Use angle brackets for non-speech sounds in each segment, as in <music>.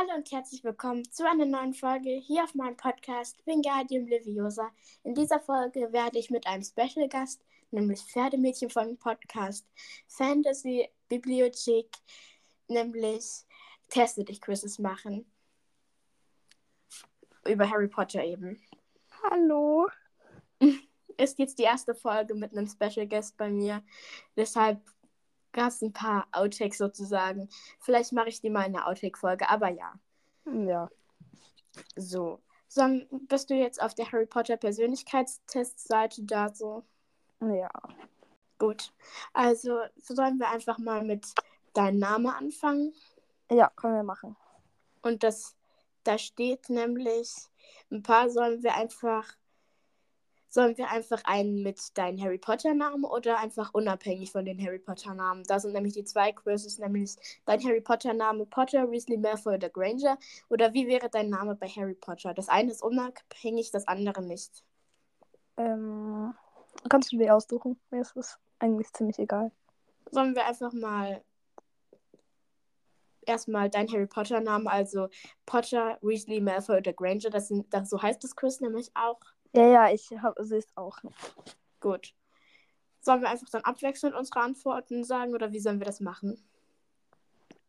Hallo und herzlich willkommen zu einer neuen Folge hier auf meinem Podcast Wingardium Leviosa. In dieser Folge werde ich mit einem Special Gast, nämlich Pferdemädchen vom Podcast Fantasy Bibliothek, nämlich Teste dich Quizzes machen. Über Harry Potter eben. Hallo. <laughs> Ist jetzt die erste Folge mit einem Special Guest bei mir. Deshalb gab es ein paar Outtakes sozusagen. Vielleicht mache ich die mal in der Outtake-Folge, aber ja. Ja. So. so. Bist du jetzt auf der Harry Potter Persönlichkeitstestseite da so? Ja. Gut. Also sollen wir einfach mal mit deinem Namen anfangen? Ja, können wir machen. Und das, da steht nämlich, ein paar sollen wir einfach Sollen wir einfach einen mit deinen Harry Potter-Namen oder einfach unabhängig von den Harry Potter-Namen? Da sind nämlich die zwei Quizzes, nämlich dein Harry Potter-Name Potter, Weasley, Malfoy oder Granger. Oder wie wäre dein Name bei Harry Potter? Das eine ist unabhängig, das andere nicht. Ähm, kannst du dir aussuchen? Mir ist es eigentlich ziemlich egal. Sollen wir einfach mal erstmal dein Harry Potter-Name, also Potter, Weasley, Malfoy oder Granger. Das sind, das, so heißt das Quiz nämlich auch. Ja, ja, ich sehe es auch. Gut. Sollen wir einfach dann abwechselnd unsere Antworten sagen oder wie sollen wir das machen?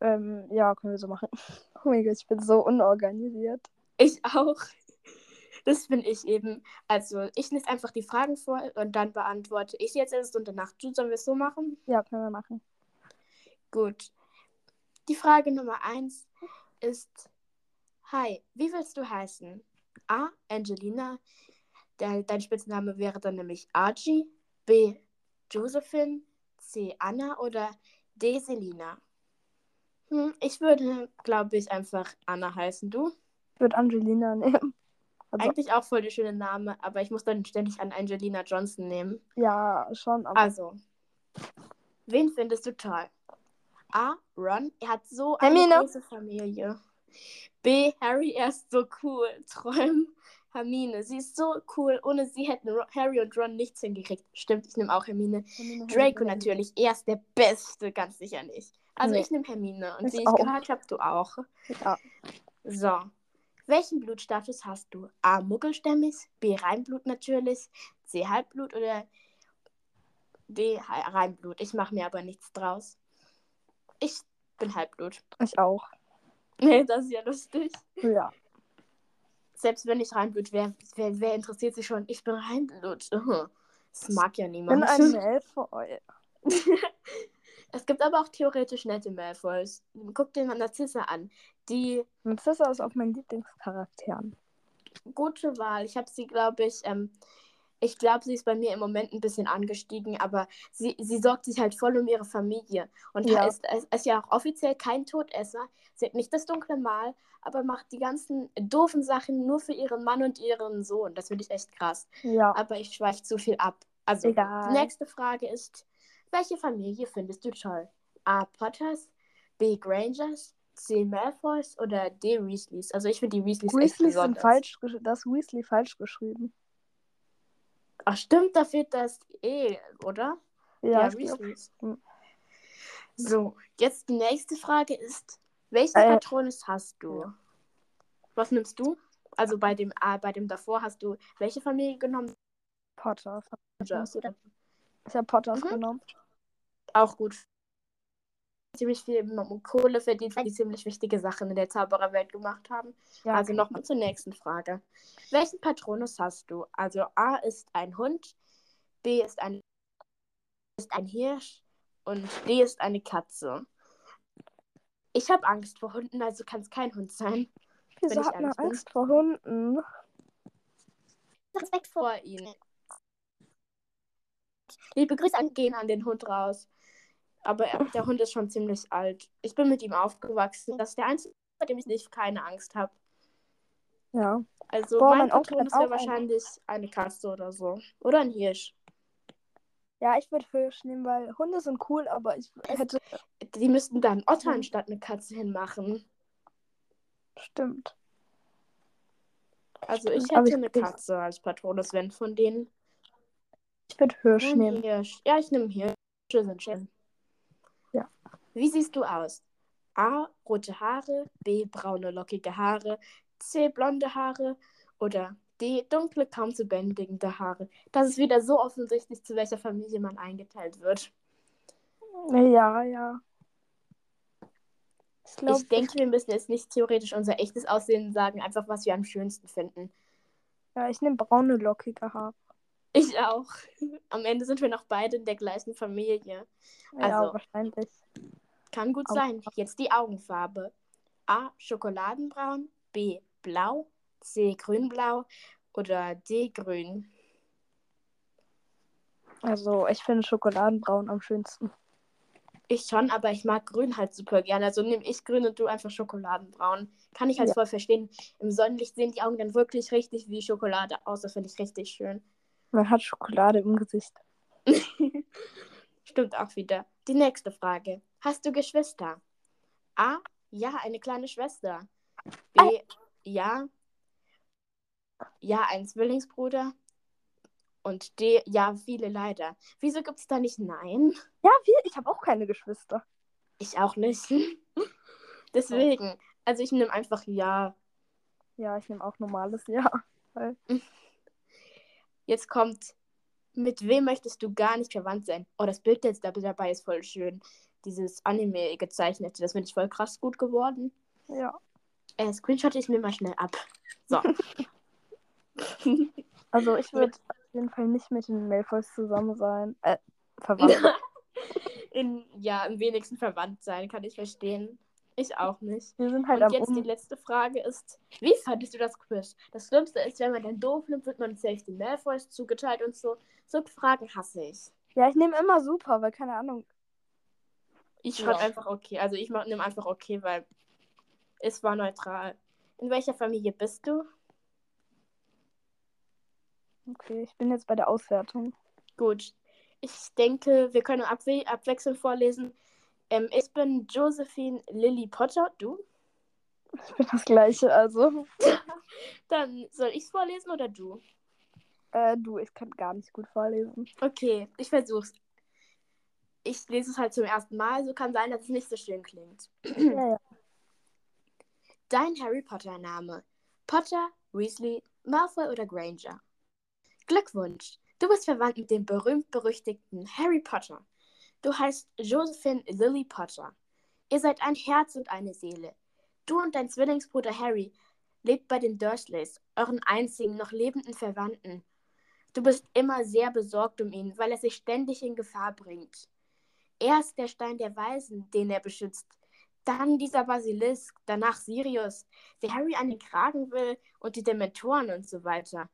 Ähm, ja, können wir so machen. <laughs> Oh mein Gott, ich bin so unorganisiert. Ich auch. Das bin ich eben. Also, ich lese einfach die Fragen vor und dann beantworte ich jetzt erst und danach du. Sollen wir es so machen? Ja, können wir machen. Gut. Die Frage Nummer 1 ist: Hi, wie willst du heißen? A. Angelina, der, dein Spitzname wäre dann nämlich Archie, B. Josephine, C. Anna oder D. Selina. Hm, ich würde, glaube ich, einfach Anna heißen. Du? Ich würde Angelina nehmen. Also, Eigentlich auch voll der schöne Name, aber ich muss dann ständig an Angelina Johnson nehmen. Ja, schon. also, wen findest du toll? A. Ron, er hat so eine Hermine. große Familie. B. Harry, er ist so cool. Träumen Hermine. Sie ist so cool. Ohne sie hätten Harry und Ron nichts hingekriegt. Stimmt, ich nehme auch Hermine. Hermine Draco natürlich. Er ist der Beste, ganz sicher nicht. Also nee. ich nehme Hermine. Und ich wie ich auch. gehört habe, du auch. Ja. So. Welchen Blutstatus hast du? A. Muggelstämmig, B. Reinblut natürlich, C. Halbblut oder D. Reinblut. Ich mache mir aber nichts draus. Ich bin Halbblut. Ich auch. <laughs> Nee, das ist ja lustig. Ja selbst wenn ich Reinblut wäre, wer, wer, interessiert sich schon? Ich bin Reinblut. <laughs> Das mag ja niemand. Ich bin ein Malfoy. <laughs> es gibt aber auch theoretisch nette Malfoys. Guck dir mal Narzissa an. Die. Narzissa ist auf meinen Lieblingscharakteren. Gute Wahl. Ich habe sie, glaube ich, ähm, ich glaube, sie ist bei mir im Moment ein bisschen angestiegen, aber sie, sie sorgt sich halt voll um ihre Familie. Und ja. ist, ist, ist ja auch offiziell kein Todesser. Sie hat nicht das dunkle Mal, aber macht die ganzen doofen Sachen nur für ihren Mann und ihren Sohn. Das finde ich echt krass. Ja. Aber ich schweife zu viel ab. Also, Egal. die nächste Frage ist: Welche Familie findest du toll? A. Potters, B. Grangers, C. Malfoys oder D. Weasleys? Also, ich finde die Weasleys, Weasleys echt besonders. Sind falsch, das Weasley falsch geschrieben. Ach stimmt, da fehlt das E, oder? Ja, ja Weasleys. So, jetzt die nächste Frage ist, welchen äh, Patronus hast du? Ja. Was nimmst du? Also bei dem äh, bei dem davor hast du welche Familie genommen? Potter. Potters, oder? Ich habe Potters mhm. genommen. Auch gut. Ziemlich viel Kohle verdient, weil die ziemlich wichtige Sachen in der Zaubererwelt gemacht haben. Ja, also okay. nochmal zur nächsten Frage. Welchen Patronus hast du? Also A ist ein Hund, B ist ein, ist ein Hirsch und D ist eine Katze. Ich habe Angst vor Hunden, also kann es kein Hund sein. Wieso hat man Angst bin. vor Hunden? Respekt vor ihnen. Liebe Grüße gehen an den Hund raus. Aber er, der Hund ist schon ziemlich alt. Ich bin mit ihm aufgewachsen. Das ist der einzige, bei dem ich nicht keine Angst habe. Ja. Also Boah, mein, mein wäre wahrscheinlich eine Katze oder so. Oder ein Hirsch. Ja, ich würde Hirsch nehmen, weil Hunde sind cool, aber ich hätte. Die müssten dann Otter anstatt eine Katze hinmachen. Stimmt. Also ich hätte ich eine Katze als Patronus, wenn von denen. Ich würde Hirsch nehmen. Hirsch. Ja, ich nehme Hirsche, sind schön. Wie siehst du aus? A. Rote Haare, B. Braune lockige Haare, C. Blonde Haare oder D. Dunkle, kaum zu bändigende Haare. Das ist wieder so offensichtlich, zu welcher Familie man eingeteilt wird. Ja, ja. Ich, glaub, ich denke, wir müssen jetzt nicht theoretisch unser echtes Aussehen sagen, einfach was wir am schönsten finden. Ja, ich nehme braune, lockige Haare. Ich auch. Am Ende sind wir noch beide in der gleichen Familie. Also, ja, wahrscheinlich. Kann gut sein. Jetzt die Augenfarbe. A. Schokoladenbraun. B. Blau. C. Grünblau. Oder D. Grün. Also, ich finde Schokoladenbraun am schönsten. Ich schon, aber ich mag Grün halt super gerne. Also nehme ich Grün und du einfach Schokoladenbraun. Kann ich halt ja. voll verstehen. Im Sonnenlicht sehen die Augen dann wirklich richtig wie Schokolade aus. Das finde ich richtig schön. Man hat Schokolade im Gesicht. <laughs> Stimmt auch wieder. Die nächste Frage. Hast du Geschwister? A. Ja, eine kleine Schwester. B. Ja. Ja, ein Zwillingsbruder. Und D, ja, viele leider. Wieso gibt es da nicht Nein? Ja, wir, ich habe auch keine Geschwister. Ich auch nicht. <laughs> Deswegen. Also ich nehme einfach Ja. Ja, ich nehme auch normales Ja. Jetzt kommt, mit wem möchtest du gar nicht verwandt sein? Oh, das Bild jetzt dabei ist voll schön. Dieses Anime gezeichnete, das finde ich voll krass gut geworden. Ja. Äh, Screenshot ich mir mal schnell ab. So. <laughs> also ich würde jeden Fall nicht mit den Malfoys zusammen sein. Äh, verwandt. <laughs> In, ja, am wenigsten verwandt sein, kann ich verstehen. Ich auch nicht. Wir sind halt Und jetzt um... die letzte Frage ist, wie fandest du das Quiz? Das Schlimmste ist, wenn man dann doof nimmt, wird man selbst den Malfoys zugeteilt und so. So Fragen hasse ich. Ja, ich nehme immer super, weil keine Ahnung. Ich schreibe ja. einfach okay. Also ich nehme einfach okay, weil es war neutral. In welcher Familie bist du? Okay, ich bin jetzt bei der Auswertung. Gut. Ich denke, wir können abwe abwechselnd vorlesen. Ähm, ich bin Josephine Lily Potter. Du? Ich bin das gleiche, also. <laughs> Dann soll ich es vorlesen oder du? Äh, du, ich kann gar nicht gut vorlesen. Okay, ich versuch's. Ich lese es halt zum ersten Mal, so kann sein, dass es nicht so schön klingt. ja. Dein Harry Potter Name. Potter, Weasley, Malfoy oder Granger? Glückwunsch! Du bist verwandt mit dem berühmt-berüchtigten Harry Potter. Du heißt Josephine Lily Potter. Ihr seid ein Herz und eine Seele. Du und dein Zwillingsbruder Harry lebt bei den Dursleys, euren einzigen noch lebenden Verwandten. Du bist immer sehr besorgt um ihn, weil er sich ständig in Gefahr bringt. Er ist der Stein der Weisen, den er beschützt. Dann dieser Basilisk, danach Sirius, der Harry an den Kragen will und die Dementoren und so weiter.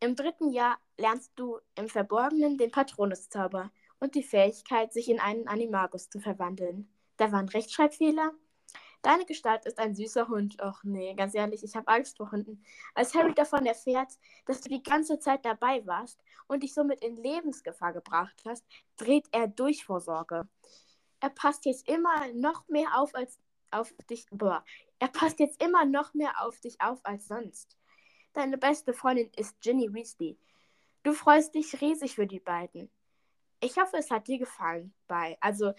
Im dritten Jahr lernst du im Verborgenen den Patronuszauber und die Fähigkeit, sich in einen Animagus zu verwandeln. Da war ein Rechtschreibfehler. Deine Gestalt ist ein süßer Hund. Och nee, ganz ehrlich, ich habe Angst vor Hunden. Als Harry davon erfährt, dass du die ganze Zeit dabei warst und dich somit in Lebensgefahr gebracht hast, dreht er durch vor Sorge. Er passt jetzt immer noch mehr auf als auf dich. Boah, er passt jetzt immer noch mehr auf dich auf als sonst. Deine beste Freundin ist Ginny Weasley. Du freust dich riesig für die beiden. Ich hoffe, es hat dir gefallen. Bei. Also,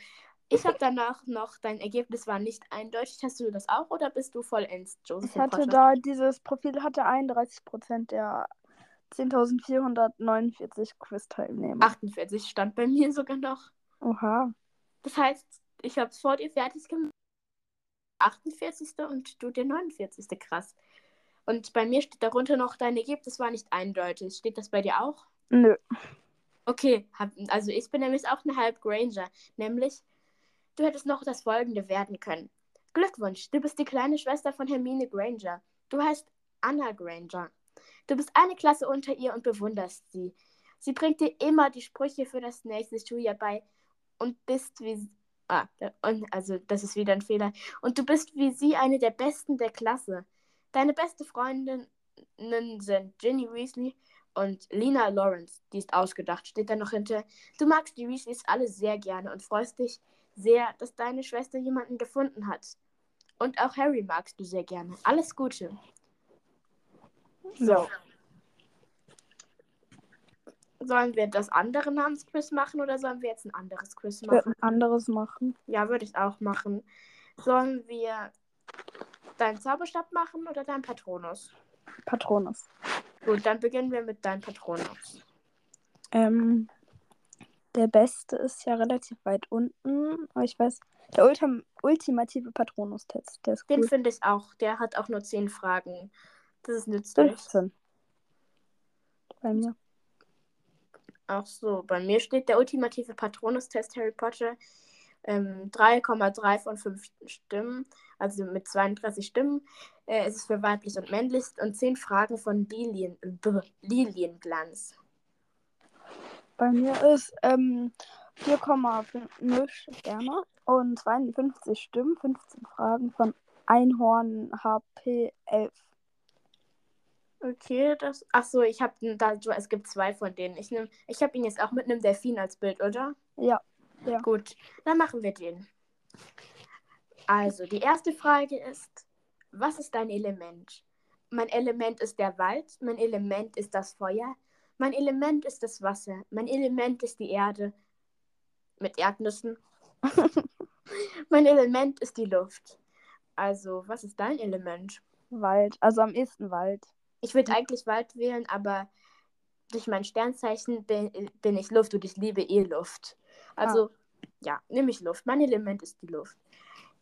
ich habe danach noch, dein Ergebnis war nicht eindeutig. Hast du das auch oder bist du vollends Joseph? Ich hatte Potter? da, dieses Profil hatte 31% der 10.449 Quiz-Teilnehmer. 48 stand bei mir sogar noch. Oha. Das heißt, ich habe es vor dir fertig gemacht. 48. und du der 49. Krass. Und bei mir steht darunter noch, dein Ergebnis war nicht eindeutig. Steht das bei dir auch? Nö. Okay, also ich bin nämlich auch eine Halb Granger. Nämlich, du hättest noch das folgende werden können. Glückwunsch, du bist die kleine Schwester von Hermine Granger. Du heißt Anna Granger. Du bist eine Klasse unter ihr und bewunderst sie. Sie bringt dir immer die Sprüche für das nächste Schuljahr bei und bist wie. Ah, also das ist wieder ein Fehler. Und du bist wie sie eine der Besten der Klasse. Deine beste Freundinnen sind Ginny Weasley und Lena Lawrence. Die ist ausgedacht. Steht da noch hinter. Du magst die Weasleys alle sehr gerne und freust dich sehr, dass deine Schwester jemanden gefunden hat. Und auch Harry magst du sehr gerne. Alles Gute. So. Sollen wir das andere Namensquiz machen oder sollen wir jetzt ein anderes Quiz machen? Ein anderes machen. Ja, würde ich auch machen. Sollen wir deinen Zauberstab machen oder deinen Patronus? Patronus. Gut, dann beginnen wir mit deinem Patronus. Ähm, der beste ist ja relativ weit unten. Aber ich weiß, der Ultim ultimative Patronus-Test. Der ist Den cool. finde ich auch. Der hat auch nur 10 Fragen. Das ist nützlich. 15. Bei mir. Ach so, bei mir steht der ultimative Patronus-Test Harry Potter. Ähm, 3,3 von 5 Stimmen, also mit 32 Stimmen. Äh, es ist für weiblich und männlich und 10 Fragen von Lilien, Lilienglanz. Bei mir ist ähm, 4,0 Sterne und 52 Stimmen, 15 Fragen von Einhorn HP 11. Okay, das. Ach so, ich habe da es gibt zwei von denen. Ich nehm, ich habe ihn jetzt auch mit einem Delfin als Bild, oder? Ja, ja. Gut, dann machen wir den. Also, die erste Frage ist, was ist dein Element? Mein Element ist der Wald, mein Element ist das Feuer, mein Element ist das Wasser, mein Element ist die Erde mit Erdnüssen. <laughs> mein Element ist die Luft. Also, was ist dein Element? Wald, also am ehesten Wald. Ich würde eigentlich Wald wählen, aber durch mein Sternzeichen bin, bin ich Luft und ich liebe eh Luft. Also, ja, nehme ich Luft. Mein Element ist die Luft.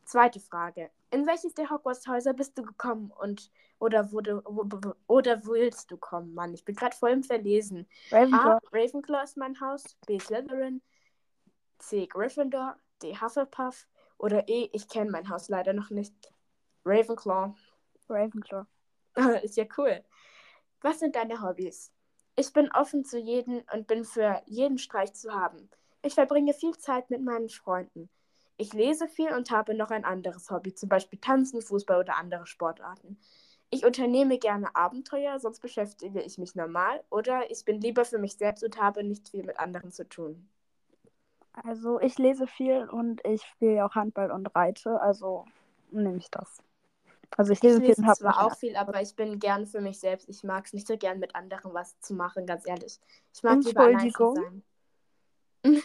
Zweite Frage. In welches der Hogwarts-Häuser bist du gekommen und oder wurde wo, oder willst du kommen, Mann? Ich bin gerade voll im Verlesen. Ravenclaw. A. Ravenclaw ist mein Haus. B. Slytherin. C. Gryffindor. D. Hufflepuff. Oder E. Ich kenne mein Haus leider noch nicht. Ravenclaw. Ravenclaw. <laughs> ist ja cool. Was sind deine Hobbys? Ich bin offen zu jedem und bin für jeden Streich zu haben. Ich verbringe viel Zeit mit meinen Freunden. Ich lese viel und habe noch ein anderes Hobby, zum Beispiel Tanzen, Fußball oder andere Sportarten. Ich unternehme gerne Abenteuer, sonst beschäftige ich mich normal oder ich bin lieber für mich selbst und habe nicht viel mit anderen zu tun. Also ich lese viel und ich spiele auch Handball und reite, also nehme ich das. Also ich Ich lese viel lese und habe zwar auch viel, aber ich bin gern für mich selbst. Ich mag es nicht so gern mit anderen was zu machen, ganz ehrlich. Ich mag lieber allein sein. <laughs>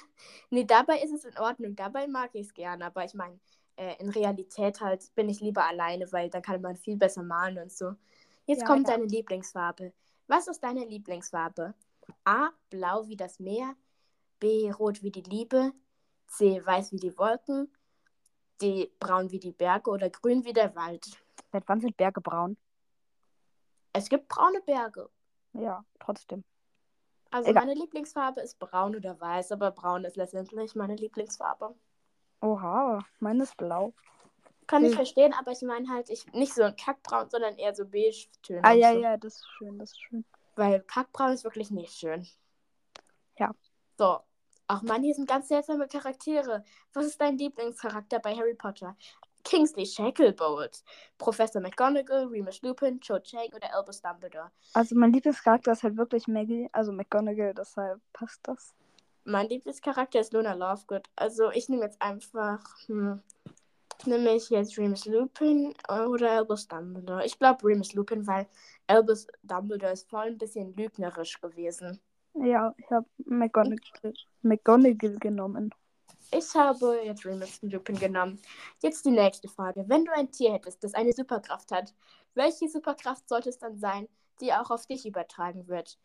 nee, dabei ist es in Ordnung. Dabei mag ich es gern, aber ich meine, äh, in Realität halt bin ich lieber alleine, weil dann kann man viel besser malen und so. Jetzt Ja, kommt ja. deine Lieblingsfarbe. Was ist deine Lieblingsfarbe? A. Blau wie das Meer. B. Rot wie die Liebe. C. Weiß wie die Wolken. D. Braun wie die Berge oder grün wie der Wald. Seit wann sind Berge braun? Es gibt braune Berge. Ja, trotzdem. Also Egal. meine Lieblingsfarbe ist braun oder weiß, aber braun ist letztendlich meine Lieblingsfarbe. Oha, meine ist blau. Kann ich Hm. verstehen, aber ich meine halt, ich nicht so ein Kackbraun, sondern eher so beige-Töne. Ah ja, so. ja, das ist schön, das ist schön. Weil Kackbraun ist wirklich nicht schön. Ja. So. Auch Mann, hier sind ganz seltsame Charaktere. Was ist dein Lieblingscharakter bei Harry Potter? Kingsley Shacklebolt, Professor McGonagall, Remus Lupin, Cho Chang oder Albus Dumbledore. Also mein Lieblingscharakter ist halt wirklich Maggie, also McGonagall, deshalb passt das. Mein Lieblingscharakter ist Luna Lovegood. Also ich nehme jetzt einfach, hm, nehme ich jetzt Remus Lupin oder Albus Dumbledore. Ich glaube Remus Lupin, weil Albus Dumbledore ist voll ein bisschen lügnerisch gewesen. Ja, ich habe McGonagall, McGonagall genommen. Ich habe jetzt Remus Lupin genommen. Jetzt die nächste Frage. Wenn du ein Tier hättest, das eine Superkraft hat, welche Superkraft sollte es dann sein, die auch auf dich übertragen wird?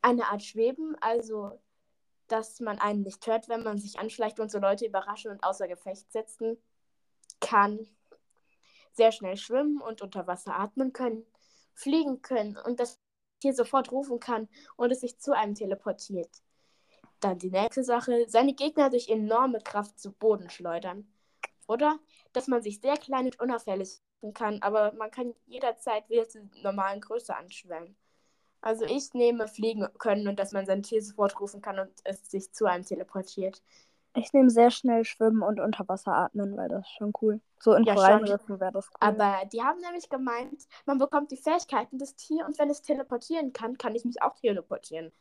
Eine Art Schweben, also dass man einen nicht hört, wenn man sich anschleicht und so Leute überraschen und außer Gefecht setzen kann. Sehr schnell schwimmen und unter Wasser atmen können, fliegen können und das Tier sofort rufen kann und es sich zu einem teleportiert. Dann die nächste Sache, seine Gegner durch enorme Kraft zu Boden schleudern. Oder dass man sich sehr klein und unauffällig machen kann, aber man kann jederzeit wieder zur normalen Größe anschwellen. Also ich nehme fliegen können und dass man sein Tier sofort rufen kann und es sich zu einem teleportiert. Ich nehme sehr schnell schwimmen und unter Wasser atmen, weil das ist schon cool. So in Ja. Korallenriffen wäre das cool. Aber die haben nämlich gemeint, man bekommt die Fähigkeiten des Tiers und wenn es teleportieren kann, kann ich mich auch teleportieren.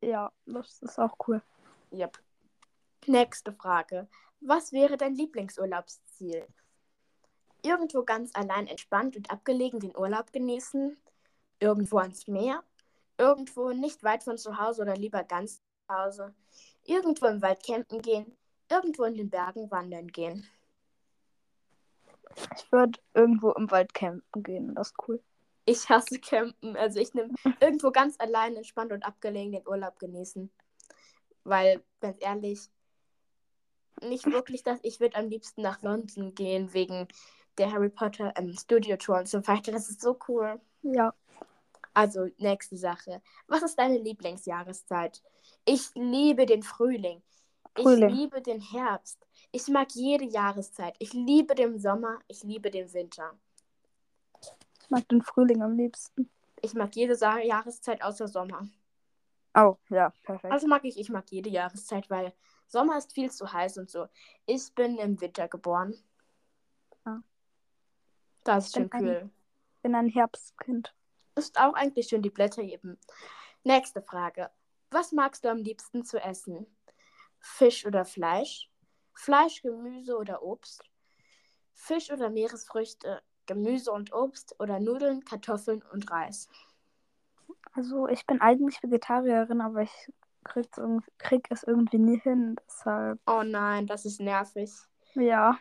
ja, das ist auch cool. Yep. Nächste Frage. Was wäre dein Lieblingsurlaubsziel? Irgendwo ganz allein entspannt und abgelegen den Urlaub genießen? Irgendwo ans Meer? Irgendwo nicht weit von zu Hause oder lieber ganz zu Hause? Irgendwo im Wald campen gehen? Irgendwo in den Bergen wandern gehen? Ich würde irgendwo im Wald campen gehen. Das ist cool. Ich hasse campen. Also ich nehme <laughs> irgendwo ganz allein entspannt und abgelegen den Urlaub genießen. Weil, ganz ehrlich, nicht wirklich das. Ich würde am liebsten nach London gehen wegen der Harry Potter ähm, Studio Tour und so weiter. Das ist so cool. Ja. Also, nächste Sache. Was ist deine Lieblingsjahreszeit? Ich liebe den Frühling. Frühling. Ich liebe den Herbst. Ich mag jede Jahreszeit. Ich liebe den Sommer. Ich liebe den Winter. Ich mag den Frühling am liebsten. Ich mag jede Sa Jahreszeit außer Sommer. Oh, ja, perfekt. Also mag ich, ich mag jede Jahreszeit, weil Sommer ist viel zu heiß und so. Ich bin im Winter geboren. Ah. Das ist schön ein- kühl. bin ein Herbstkind. Ist auch eigentlich schön, die Blätter eben. Nächste Frage. Was magst du am liebsten zu essen? Fisch oder Fleisch? Fleisch, Gemüse oder Obst? Fisch oder Meeresfrüchte? Gemüse und Obst oder Nudeln, Kartoffeln und Reis? Also, ich bin eigentlich Vegetarierin, aber ich krieg, krieg es irgendwie nie hin. Deshalb, Oh nein, das ist nervig. ja.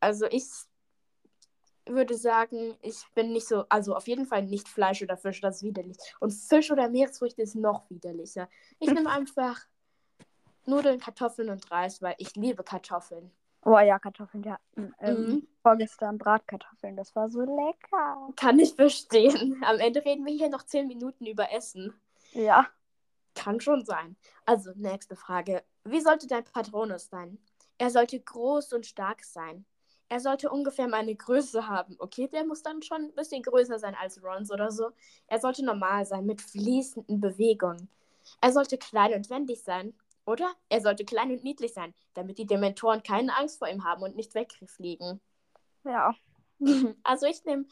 Also ich würde sagen, ich bin nicht so, also auf jeden Fall nicht Fleisch oder Fisch, das ist widerlich. Und Fisch oder Meeresfrüchte ist noch widerlicher. Ich nehme <laughs> einfach Nudeln, Kartoffeln und Reis, weil ich liebe Kartoffeln. Oh ja, Kartoffeln. Wir hatten ähm, Mhm. vorgestern Bratkartoffeln. Das war so lecker. Kann ich verstehen. Am Ende reden wir hier noch 10 Minuten über Essen. Ja. Kann schon sein. Also, nächste Frage. Wie sollte dein Patronus sein? Er sollte groß und stark sein. Er sollte ungefähr meine Größe haben. Okay, der muss dann schon ein bisschen größer sein als Rons oder so. Er sollte normal sein, mit fließenden Bewegungen. Er sollte klein und wendig sein. Oder? Er sollte klein und niedlich sein, damit die Dementoren keine Angst vor ihm haben und nicht wegfliegen. Ja. <laughs> Also ich nehme,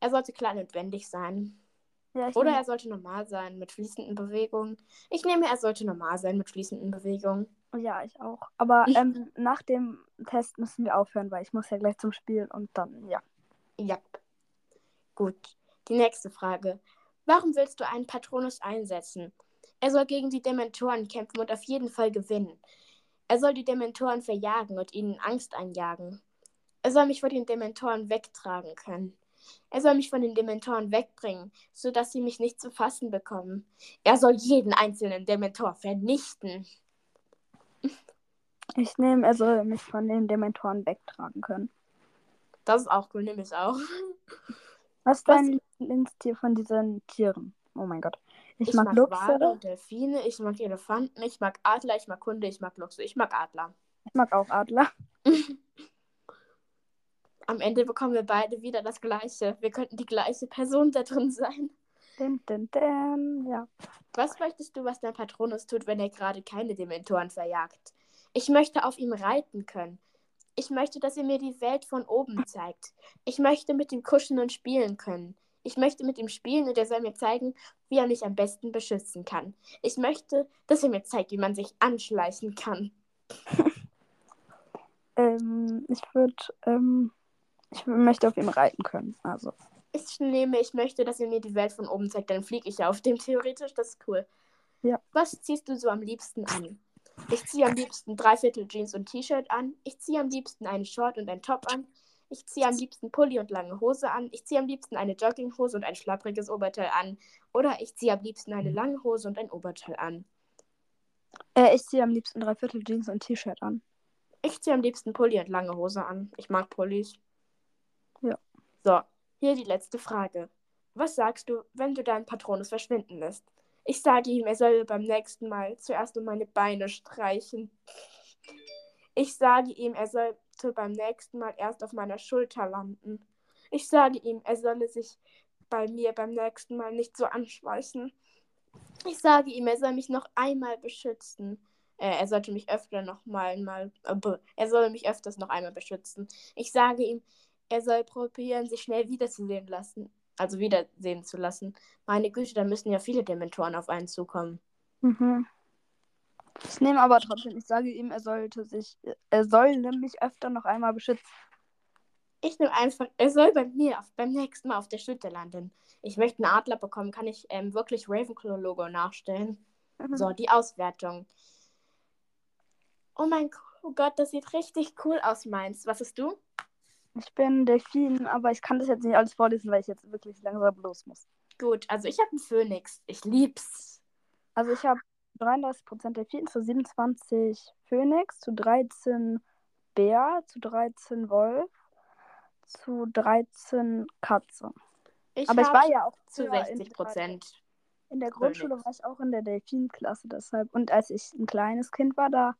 er sollte klein und wendig sein. ja Oder nehm- er sollte normal sein mit fließenden Bewegungen. Ich nehme, er sollte normal sein mit fließenden Bewegungen. Ja, ich auch. Aber Ich- ähm, nach dem Test müssen wir aufhören, weil ich muss ja gleich zum Spiel und dann, ja. Ja. Gut. Die nächste Frage. Warum willst du einen Patronus einsetzen? Er soll gegen die Dementoren kämpfen und auf jeden Fall gewinnen. Er soll die Dementoren verjagen und ihnen Angst einjagen. Er soll mich vor den Dementoren wegtragen können. Er soll mich von den Dementoren wegbringen, sodass sie mich nicht zu fassen bekommen. Er soll jeden einzelnen Dementor vernichten. Ich nehme, er soll mich von den Dementoren wegtragen können. Das ist auch cool, nehme ich auch. Was ist dein Lieblingstier von diesen Tieren? Oh mein Gott. Ich, Ich mag, mag Luchse. Wale und Delfine, ich mag Elefanten, ich mag Adler, ich mag Hunde, ich mag Luchse, ich mag Adler. Ich mag auch Adler. <laughs> Am Ende bekommen wir beide wieder das Gleiche. Wir könnten die gleiche Person da drin sein. Din, din, din. Ja. Was möchtest du, was dein Patronus tut, wenn er gerade keine Dementoren verjagt? Ich möchte auf ihm reiten können. Ich möchte, dass er mir die Welt von oben zeigt. Ich möchte mit ihm kuscheln und spielen können. Ich möchte mit ihm spielen und er soll mir zeigen, wie er mich am besten beschützen kann. Ich möchte, dass er mir zeigt, wie man sich anschleichen kann. <laughs> Ähm, ich würde, ähm, ich möchte auf ihm reiten können. Also. Ich nehme, ich möchte, dass er mir die Welt von oben zeigt. Dann fliege ich ja auf dem theoretisch. Das ist cool. Ja. Was ziehst du so am liebsten an? Ich ziehe am liebsten Dreiviertel Jeans und T-Shirt an. Ich ziehe am liebsten eine Short und ein Top an. Ich ziehe am liebsten Pulli und lange Hose an. Ich ziehe am liebsten eine Jogginghose und ein schlappriges Oberteil an. Oder ich ziehe am liebsten eine lange Hose und ein Oberteil an. Äh, ich ziehe am liebsten Dreiviertel Jeans und T-Shirt an. Ich ziehe am liebsten Pulli und lange Hose an. Ich mag Pullis. Ja. So, hier die letzte Frage. Was sagst du, wenn du deinen Patronus verschwinden lässt? Ich sage ihm, er soll beim nächsten Mal zuerst um meine Beine streichen. Ich sage ihm, er sollte beim nächsten Mal erst auf meiner Schulter landen. Ich sage ihm, er solle sich bei mir beim nächsten Mal nicht so anschleichen. Ich sage ihm, er soll mich noch einmal beschützen. Äh, er sollte mich öfter noch mal, mal äh, er soll mich öfters noch einmal beschützen. Ich sage ihm, er soll probieren, sich schnell wiederzusehen lassen. Also wiedersehen zu lassen. Meine Güte, da müssen ja viele Dementoren auf einen zukommen. Mhm. Ich nehme aber trotzdem, ich sage ihm, er sollte sich, er soll mich öfter noch einmal beschützen. Ich nehme einfach, er soll bei mir auf, beim nächsten Mal auf der Schütte landen. Ich möchte einen Adler bekommen. Kann ich ähm, wirklich Ravenclaw-Logo nachstellen? Mhm. So, die Auswertung. Oh mein Gott, das sieht richtig cool aus, meins. Was ist du? Ich bin Delfin, aber ich kann das jetzt nicht alles vorlesen, weil ich jetzt wirklich langsam los muss. Gut, also ich habe einen Phönix. Ich lieb's. Also ich habe 33% Delfin zu 27 Phönix, zu 13 Bär, zu 13 Wolf, zu 13 Katze. Ich aber ich war ja auch zu früher in 60 Prozent. In der Grundschule war ich auch in der Delfinklasse deshalb. Und als ich ein kleines Kind war, da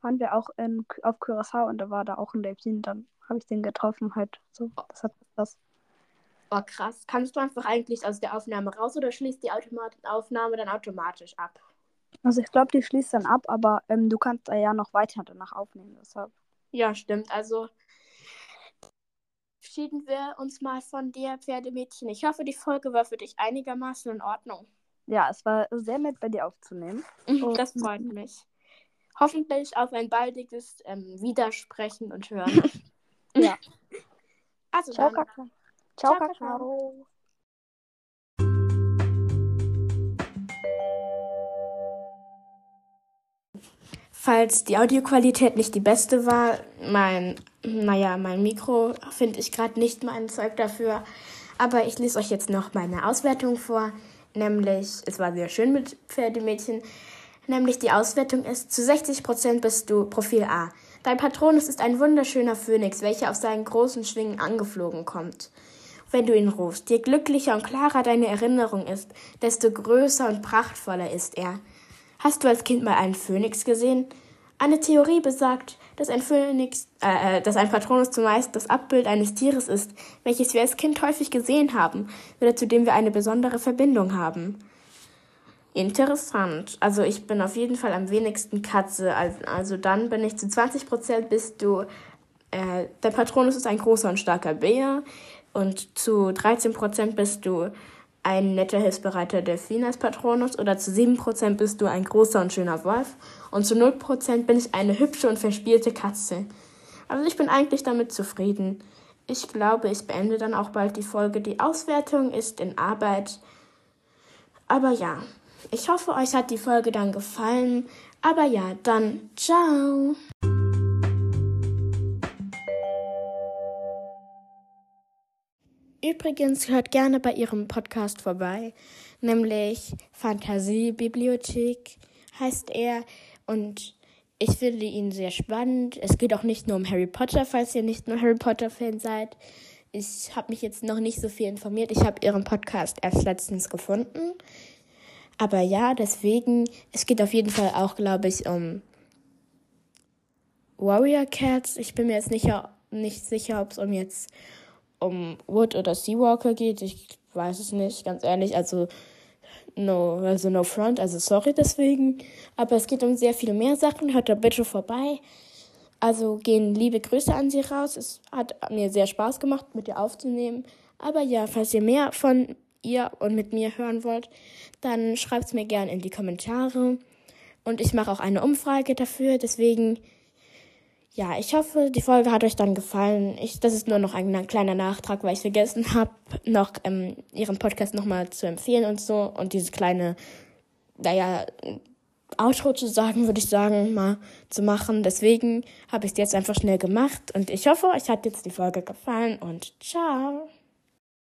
waren wir auch in, auf Curaçao und da war da auch ein Delfin. Dann habe ich den getroffen halt. So, das hat das. Oh, krass. Kannst du einfach eigentlich aus der Aufnahme raus oder schließt die Automat Aufnahme dann automatisch ab? Also ich glaube, die schließt dann ab, aber ähm, du kannst da ja noch weiter danach aufnehmen. Deshalb. Ja, stimmt. Also verabschieden wir uns mal von dir, Pferdemädchen. Ich hoffe, die Folge war für dich einigermaßen in Ordnung. Ja, es war sehr nett, bei dir aufzunehmen. Das freut mich. Hoffentlich auf ein baldiges ähm, Widersprechen und Hören. <laughs> ja. Also Ciao, dann. Kakao. Ciao, Ciao, Kakao. Falls die Audioqualität nicht die beste war, mein, naja, mein Mikro finde ich gerade nicht mein Zeug dafür. Aber ich lese euch jetzt noch meine Auswertung vor. Nämlich, es war sehr schön mit Pferdemädchen. Nämlich die Auswertung ist, zu 60% bist du Profil A. Dein Patronus ist ein wunderschöner Phönix, welcher auf seinen großen Schwingen angeflogen kommt. Wenn du ihn rufst, je glücklicher und klarer deine Erinnerung ist, desto größer und prachtvoller ist er. Hast du als Kind mal einen Phönix gesehen? Eine Theorie besagt, dass ein Phönix, äh, dass ein Patronus zumeist das Abbild eines Tieres ist, welches wir als Kind häufig gesehen haben oder zu dem wir eine besondere Verbindung haben. Interessant. Also ich bin auf jeden Fall am wenigsten Katze. Also dann bin ich zu 20 Prozent bist du, äh, der Patronus ist ein großer und starker Bär und zu 13 Prozent bist du ein netter, hilfsbereiter Delfin als Patronus oder zu 7% bist du ein großer und schöner Wolf und zu 0% bin ich eine hübsche und verspielte Katze. Also ich bin eigentlich damit zufrieden. Ich glaube, ich beende dann auch bald die Folge. Die Auswertung ist in Arbeit. Aber ja, ich hoffe, euch hat die Folge dann gefallen. Aber ja, dann ciao. Übrigens hört gerne bei ihrem Podcast vorbei, nämlich Fantasiebibliothek heißt er und ich finde ihn sehr spannend. Es geht auch nicht nur um Harry Potter, falls ihr nicht nur Harry Potter Fan seid. Ich habe mich jetzt noch nicht so viel informiert. Ich habe ihren Podcast erst letztens gefunden. Aber ja, deswegen, es geht auf jeden Fall auch, glaube ich, um Warrior Cats. Ich bin mir jetzt nicht, nicht sicher, ob es um jetzt um Wood oder Seawalker geht. Ich weiß es nicht, ganz ehrlich. Also no, also no front, also sorry deswegen. Aber es geht um sehr viel mehr Sachen. Hört da bitte vorbei. Also gehen liebe Grüße an Sie raus. Es hat mir sehr Spaß gemacht, mit ihr aufzunehmen. Aber ja, falls ihr mehr von ihr und mit mir hören wollt, dann schreibt es mir gerne in die Kommentare. Und ich mache auch eine Umfrage dafür. Deswegen ja, ich hoffe, die Folge hat euch dann gefallen. Ich, das ist nur noch ein kleiner Nachtrag, weil ich vergessen habe, noch ähm, ihren Podcast nochmal zu empfehlen und so. Und diese kleine, naja, Outro zu sagen, würde ich sagen, mal zu machen. Deswegen habe ich es jetzt einfach schnell gemacht. Und ich hoffe, euch hat jetzt die Folge gefallen und ciao.